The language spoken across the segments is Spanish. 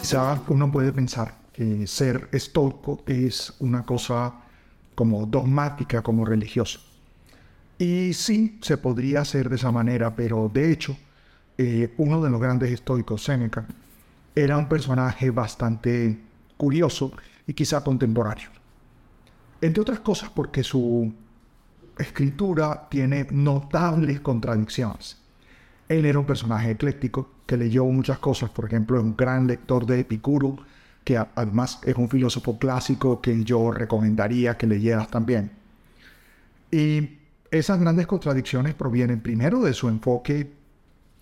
Quizá uno puede pensar que ser estoico es una cosa como dogmática, como religiosa. Y sí, se podría hacer de esa manera, pero de hecho, eh, uno de los grandes estoicos, Séneca, era un personaje bastante curioso y quizá contemporáneo. Entre otras cosas porque su escritura tiene notables contradicciones. Él era un personaje ecléctico que leyó muchas cosas, por ejemplo, es un gran lector de Epicuro, que además es un filósofo clásico que yo recomendaría que leyeras también. Y esas grandes contradicciones provienen primero de su enfoque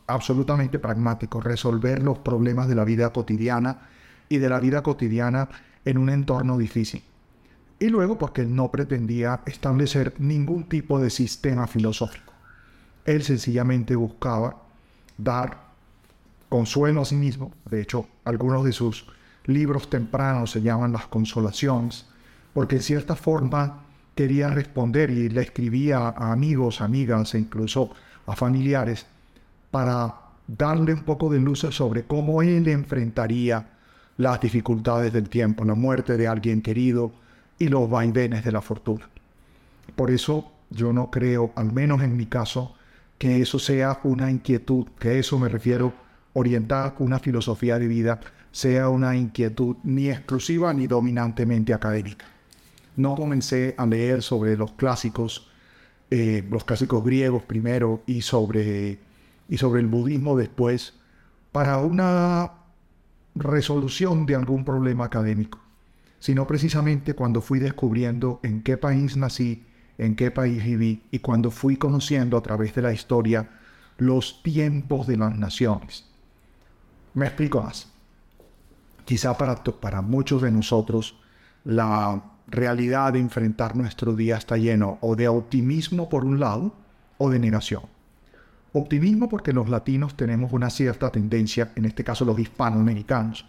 absolutamente pragmático, resolver los problemas de la vida cotidiana y de la vida cotidiana en un entorno difícil. Y luego porque no pretendía establecer ningún tipo de sistema filosófico. Él sencillamente buscaba dar consuelo a sí mismo. De hecho, algunos de sus libros tempranos se llaman Las Consolaciones, porque en cierta forma quería responder y le escribía a amigos, amigas e incluso a familiares para darle un poco de luz sobre cómo él enfrentaría las dificultades del tiempo, la muerte de alguien querido y los vaivenes de la fortuna. Por eso yo no creo, al menos en mi caso, que eso sea una inquietud, que eso me refiero orientada a una filosofía de vida, sea una inquietud ni exclusiva ni dominantemente académica. No comencé a leer sobre los clásicos, eh, los clásicos griegos primero y sobre, y sobre el budismo después, para una resolución de algún problema académico, sino precisamente cuando fui descubriendo en qué país nací, en qué país viví y cuando fui conociendo a través de la historia los tiempos de las naciones. Me explico más. Quizá para, para muchos de nosotros la realidad de enfrentar nuestro día está lleno o de optimismo por un lado o de negación. Optimismo porque los latinos tenemos una cierta tendencia, en este caso los hispanoamericanos,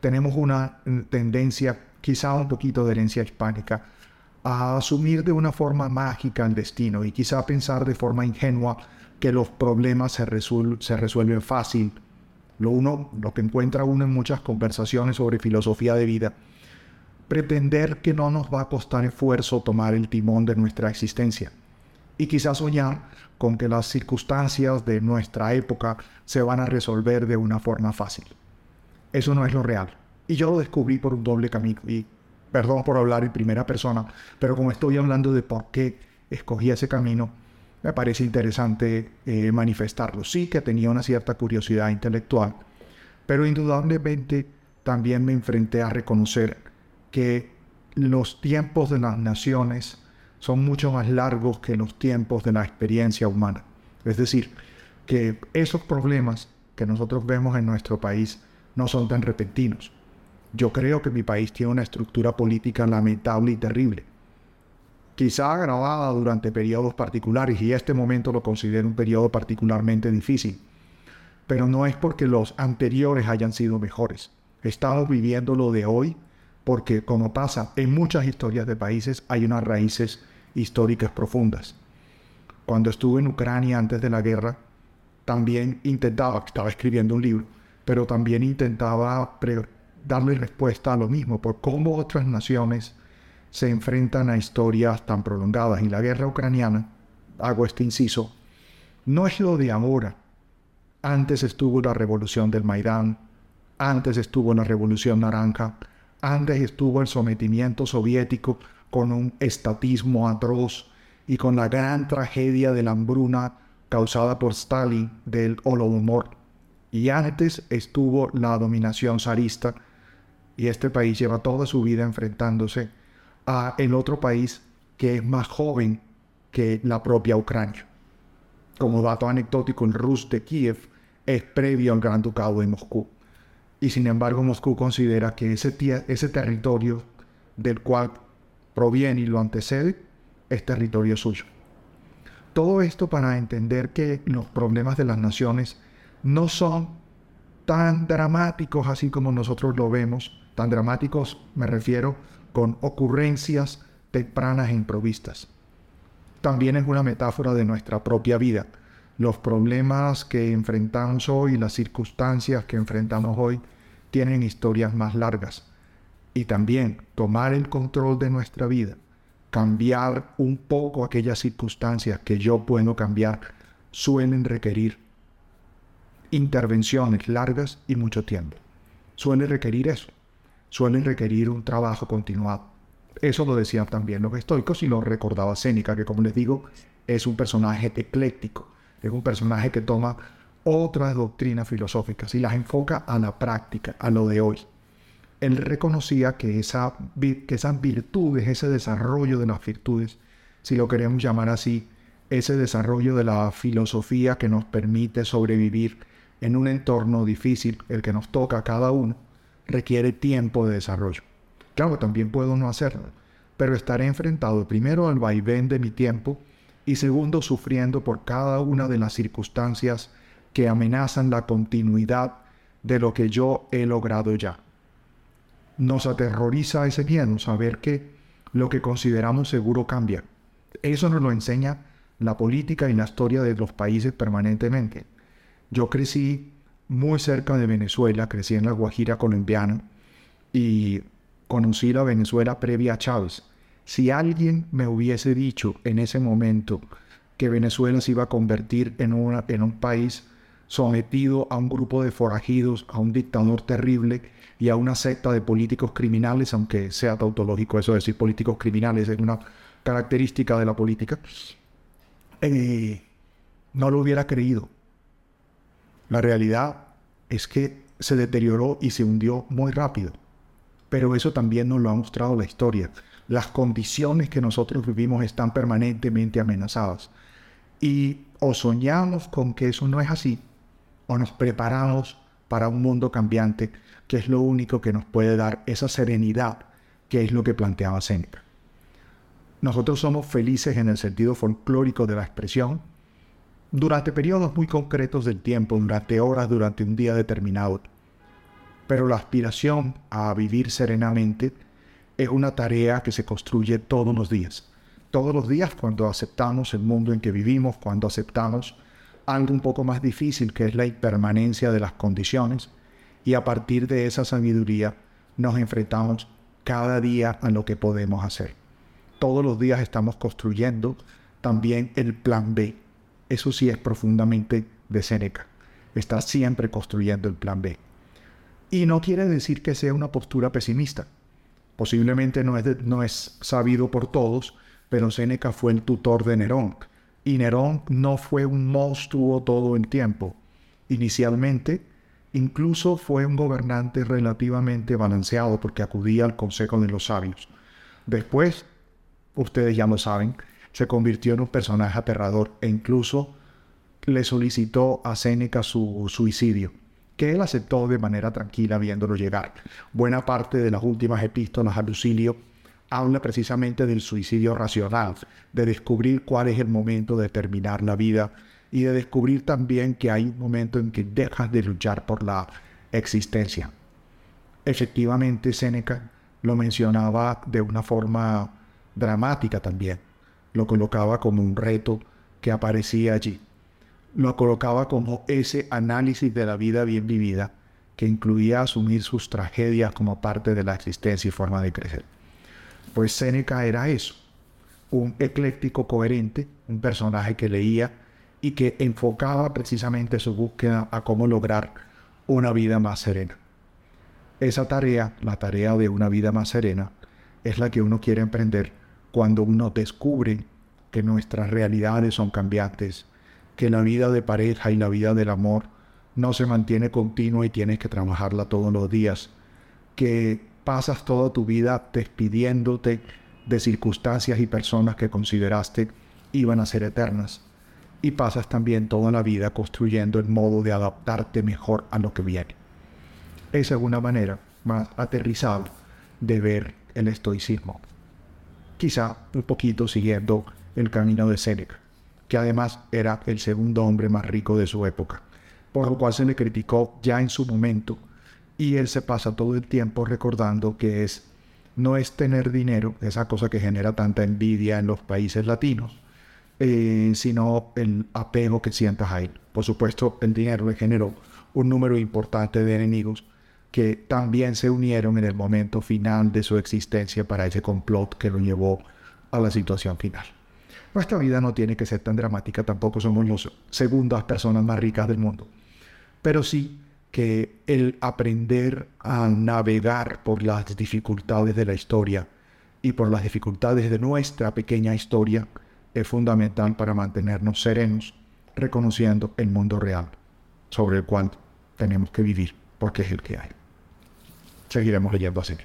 tenemos una mm, tendencia, quizá un poquito de herencia hispánica, a asumir de una forma mágica el destino y quizá pensar de forma ingenua que los problemas se, resuelven fácil. Lo, uno, lo que encuentra uno en muchas conversaciones sobre filosofía de vida, pretender que no nos va a costar esfuerzo tomar el timón de nuestra existencia y quizás soñar con que las circunstancias de nuestra época se van a resolver de una forma fácil. Eso no es lo real. Y yo lo descubrí por un doble camino. Y perdón por hablar en primera persona, pero como estoy hablando de por qué escogí ese camino, me parece interesante eh, manifestarlo. Sí que tenía una cierta curiosidad intelectual, pero indudablemente también me enfrenté a reconocer que los tiempos de las naciones son mucho más largos que los tiempos de la experiencia humana. Es decir, que esos problemas que nosotros vemos en nuestro país no son tan repentinos. Yo creo que mi país tiene una estructura política lamentable y terrible. Quizá agravada durante periodos particulares, y este momento lo considero un periodo particularmente difícil. Pero no es porque los anteriores hayan sido mejores. Estamos viviendo lo de hoy porque, como pasa en muchas historias de países, hay unas raíces históricas profundas. Cuando estuve en Ucrania antes de la guerra, también intentaba, estaba escribiendo un libro, pero también intentaba darle respuesta a lo mismo, por cómo otras naciones se enfrentan a historias tan prolongadas. Y la guerra ucraniana, hago este inciso, no es lo de ahora. Antes estuvo la revolución del Maidán, antes estuvo la revolución naranja, antes estuvo el sometimiento soviético con un estatismo atroz y con la gran tragedia de la hambruna causada por Stalin del Holodomor. Y antes estuvo la dominación zarista y este país lleva toda su vida enfrentándose a el otro país que es más joven que la propia Ucrania. Como dato anecdótico, el Rus de Kiev es previo al Gran Ducado de Moscú. Y sin embargo, Moscú considera que ese, ese territorio del cual proviene y lo antecede es territorio suyo. Todo esto para entender que los problemas de las naciones no son tan dramáticos así como nosotros lo vemos. Tan dramáticos me refiero con ocurrencias tempranas e improvistas. También es una metáfora de nuestra propia vida. Los problemas que enfrentamos hoy, las circunstancias que enfrentamos hoy, tienen historias más largas. Y también tomar el control de nuestra vida, cambiar un poco aquellas circunstancias que yo puedo cambiar, suelen requerir intervenciones largas y mucho tiempo. Suele requerir eso. Suelen requerir un trabajo continuado. Eso lo decían también los estoicos y lo recordaba Séneca, que como les digo, es un personaje ecléctico. Es un personaje que toma otras doctrinas filosóficas y las enfoca a la práctica, a lo de hoy. Él reconocía que, esa, que esas virtudes, ese desarrollo de las virtudes, si lo queremos llamar así, ese desarrollo de la filosofía que nos permite sobrevivir en un entorno difícil, el que nos toca a cada uno, requiere tiempo de desarrollo. Claro, también puedo no hacerlo, pero estaré enfrentado primero al vaivén de mi tiempo y segundo sufriendo por cada una de las circunstancias que amenazan la continuidad de lo que yo he logrado ya. Nos aterroriza ese miedo, saber que lo que consideramos seguro cambia. Eso nos lo enseña la política y la historia de los países permanentemente. Yo crecí muy cerca de Venezuela, crecí en la Guajira colombiana y conocí la Venezuela previa a Chávez. Si alguien me hubiese dicho en ese momento que Venezuela se iba a convertir en, una, en un país sometido a un grupo de forajidos, a un dictador terrible y a una secta de políticos criminales, aunque sea tautológico eso de decir políticos criminales, es una característica de la política, eh, no lo hubiera creído. La realidad es que se deterioró y se hundió muy rápido. Pero eso también nos lo ha mostrado la historia. Las condiciones que nosotros vivimos están permanentemente amenazadas. Y o soñamos con que eso no es así, o nos preparamos para un mundo cambiante, que es lo único que nos puede dar esa serenidad, que es lo que planteaba Seneca. Nosotros somos felices en el sentido folclórico de la expresión durante periodos muy concretos del tiempo, durante horas, durante un día determinado. Pero la aspiración a vivir serenamente es una tarea que se construye todos los días. Todos los días cuando aceptamos el mundo en que vivimos, cuando aceptamos algo un poco más difícil que es la impermanencia de las condiciones y a partir de esa sabiduría nos enfrentamos cada día a lo que podemos hacer. Todos los días estamos construyendo también el plan B. Eso sí es profundamente de Seneca. Está siempre construyendo el plan B. Y no quiere decir que sea una postura pesimista. Posiblemente no es, no es sabido por todos, pero Seneca fue el tutor de Nerón y Nerón no fue un monstruo todo el tiempo. Inicialmente, incluso fue un gobernante relativamente balanceado porque acudía al consejo de los sabios. Después, ustedes ya lo saben, se convirtió en un personaje aterrador e incluso le solicitó a Séneca su suicidio, que él aceptó de manera tranquila viéndolo llegar. Buena parte de las últimas epístolas a Lucilio habla precisamente del suicidio racional, de descubrir cuál es el momento de terminar la vida y de descubrir también que hay un momento en que dejas de luchar por la existencia. Efectivamente, Séneca lo mencionaba de una forma dramática también. Lo colocaba como un reto que aparecía allí. Lo colocaba como ese análisis de la vida bien vivida que incluía asumir sus tragedias como parte de la existencia y forma de crecer. Pues Séneca era eso, un ecléctico coherente, un personaje que leía y que enfocaba precisamente su búsqueda a cómo lograr una vida más serena. Esa tarea, la tarea de una vida más serena, es la que uno quiere emprender cuando uno descubre que nuestras realidades son cambiantes, que la vida de pareja y la vida del amor no se mantiene continua y tienes que trabajarla todos los días, que pasas toda tu vida despidiéndote de circunstancias y personas que consideraste iban a ser eternas. Y pasas también toda la vida construyendo el modo de adaptarte mejor a lo que viene. Esa es una manera más aterrizada de ver el estoicismo. Quizá un poquito siguiendo el camino de Séneca, que además era el segundo hombre más rico de su época, por lo cual se le criticó ya en su momento y él se pasa todo el tiempo recordando que es no es tener dinero, esa cosa que genera tanta envidia en los países latinos, eh, sino el apego que sientas a él. Por supuesto, el dinero le generó un número importante de enemigos que también se unieron en el momento final de su existencia para ese complot que lo llevó a la situación final. Nuestra vida no tiene que ser tan dramática, tampoco somos las segundas personas más ricas del mundo, pero sí que el aprender a navegar por las dificultades de la historia y por las dificultades de nuestra pequeña historia es fundamental para mantenernos serenos, reconociendo el mundo real sobre el cual tenemos que vivir, porque es el que hay. Seguiremos leyendo así.